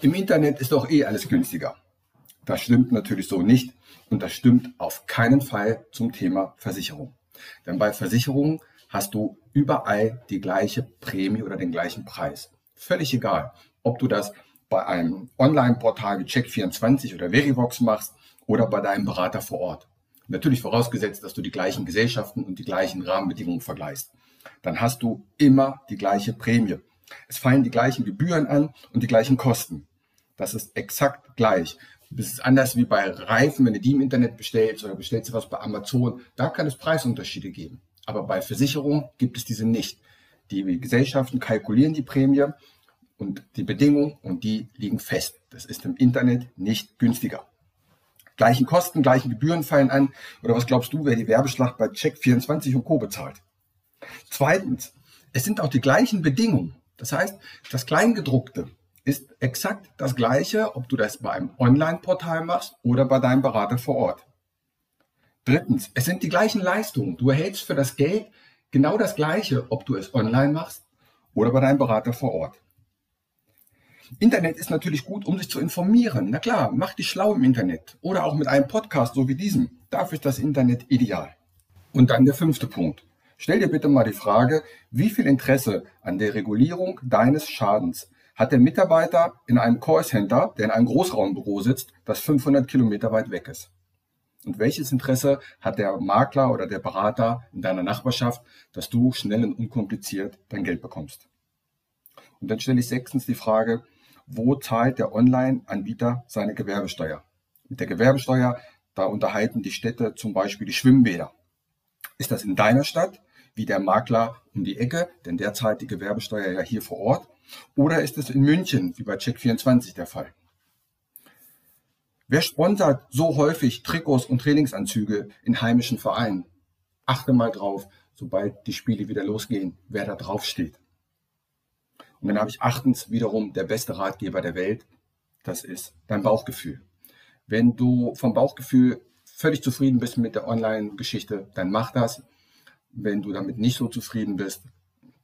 Im Internet ist doch eh alles günstiger. Das stimmt natürlich so nicht und das stimmt auf keinen Fall zum Thema Versicherung. Denn bei Versicherungen hast du überall die gleiche Prämie oder den gleichen Preis. Völlig egal, ob du das bei einem Online-Portal wie Check24 oder Verivox machst oder bei deinem Berater vor Ort. Natürlich vorausgesetzt, dass du die gleichen Gesellschaften und die gleichen Rahmenbedingungen vergleichst. Dann hast du immer die gleiche Prämie. Es fallen die gleichen Gebühren an und die gleichen Kosten. Das ist exakt gleich. Das ist anders wie bei Reifen, wenn du die im Internet bestellst oder bestellst du was bei Amazon. Da kann es Preisunterschiede geben. Aber bei Versicherungen gibt es diese nicht. Die Gesellschaften kalkulieren die Prämie und die Bedingungen und die liegen fest. Das ist im Internet nicht günstiger. Gleichen Kosten, gleichen Gebühren fallen an. Oder was glaubst du, wer die Werbeschlacht bei Check24 und Co. bezahlt? Zweitens, es sind auch die gleichen Bedingungen. Das heißt, das Kleingedruckte ist exakt das gleiche, ob du das bei einem Online-Portal machst oder bei deinem Berater vor Ort. Drittens, es sind die gleichen Leistungen. Du erhältst für das Geld genau das gleiche, ob du es online machst oder bei deinem Berater vor Ort. Internet ist natürlich gut, um sich zu informieren. Na klar, mach dich schlau im Internet oder auch mit einem Podcast so wie diesem. Dafür ist das Internet ideal. Und dann der fünfte Punkt. Stell dir bitte mal die Frage, wie viel Interesse an der Regulierung deines Schadens hat der Mitarbeiter in einem Callcenter, der in einem Großraumbüro sitzt, das 500 Kilometer weit weg ist? Und welches Interesse hat der Makler oder der Berater in deiner Nachbarschaft, dass du schnell und unkompliziert dein Geld bekommst? Und dann stelle ich sechstens die Frage, wo zahlt der Online-Anbieter seine Gewerbesteuer? Mit der Gewerbesteuer, da unterhalten die Städte zum Beispiel die Schwimmbäder. Ist das in deiner Stadt, wie der Makler um die Ecke, denn der zahlt die Gewerbesteuer ja hier vor Ort? Oder ist es in München, wie bei Check24 der Fall? Wer sponsert so häufig Trikots und Trainingsanzüge in heimischen Vereinen? Achte mal drauf, sobald die Spiele wieder losgehen, wer da drauf steht. Und dann habe ich achtens wiederum der beste Ratgeber der Welt. Das ist dein Bauchgefühl. Wenn du vom Bauchgefühl völlig zufrieden bist mit der Online-Geschichte, dann mach das. Wenn du damit nicht so zufrieden bist,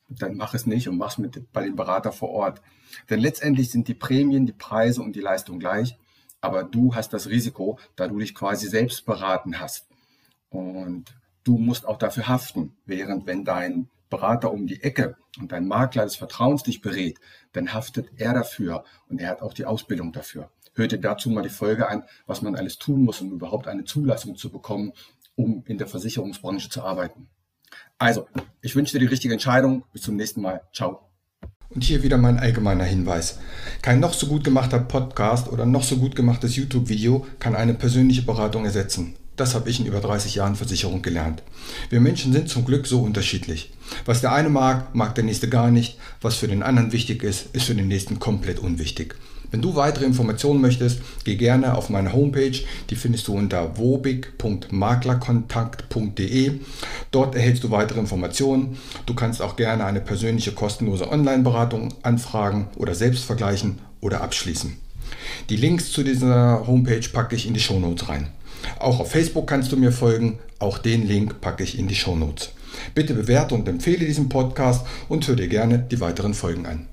dann mach es nicht und mach es mit, bei dem Berater vor Ort. Denn letztendlich sind die Prämien, die Preise und die Leistung gleich, aber du hast das Risiko, da du dich quasi selbst beraten hast. Und du musst auch dafür haften, während wenn dein Berater um die Ecke und dein Makler des Vertrauens dich berät, dann haftet er dafür und er hat auch die Ausbildung dafür. Hör dir dazu mal die Folge an, was man alles tun muss, um überhaupt eine Zulassung zu bekommen, um in der Versicherungsbranche zu arbeiten. Also, ich wünsche dir die richtige Entscheidung. Bis zum nächsten Mal. Ciao. Und hier wieder mein allgemeiner Hinweis. Kein noch so gut gemachter Podcast oder noch so gut gemachtes YouTube-Video kann eine persönliche Beratung ersetzen. Das habe ich in über 30 Jahren Versicherung gelernt. Wir Menschen sind zum Glück so unterschiedlich. Was der eine mag, mag der nächste gar nicht. Was für den anderen wichtig ist, ist für den nächsten komplett unwichtig. Wenn du weitere Informationen möchtest, geh gerne auf meine Homepage. Die findest du unter wobig.maklerkontakt.de. Dort erhältst du weitere Informationen. Du kannst auch gerne eine persönliche kostenlose Online-Beratung anfragen oder selbst vergleichen oder abschließen. Die Links zu dieser Homepage packe ich in die Shownotes rein. Auch auf Facebook kannst du mir folgen. Auch den Link packe ich in die Shownotes. Bitte bewerte und empfehle diesen Podcast und hör dir gerne die weiteren Folgen an.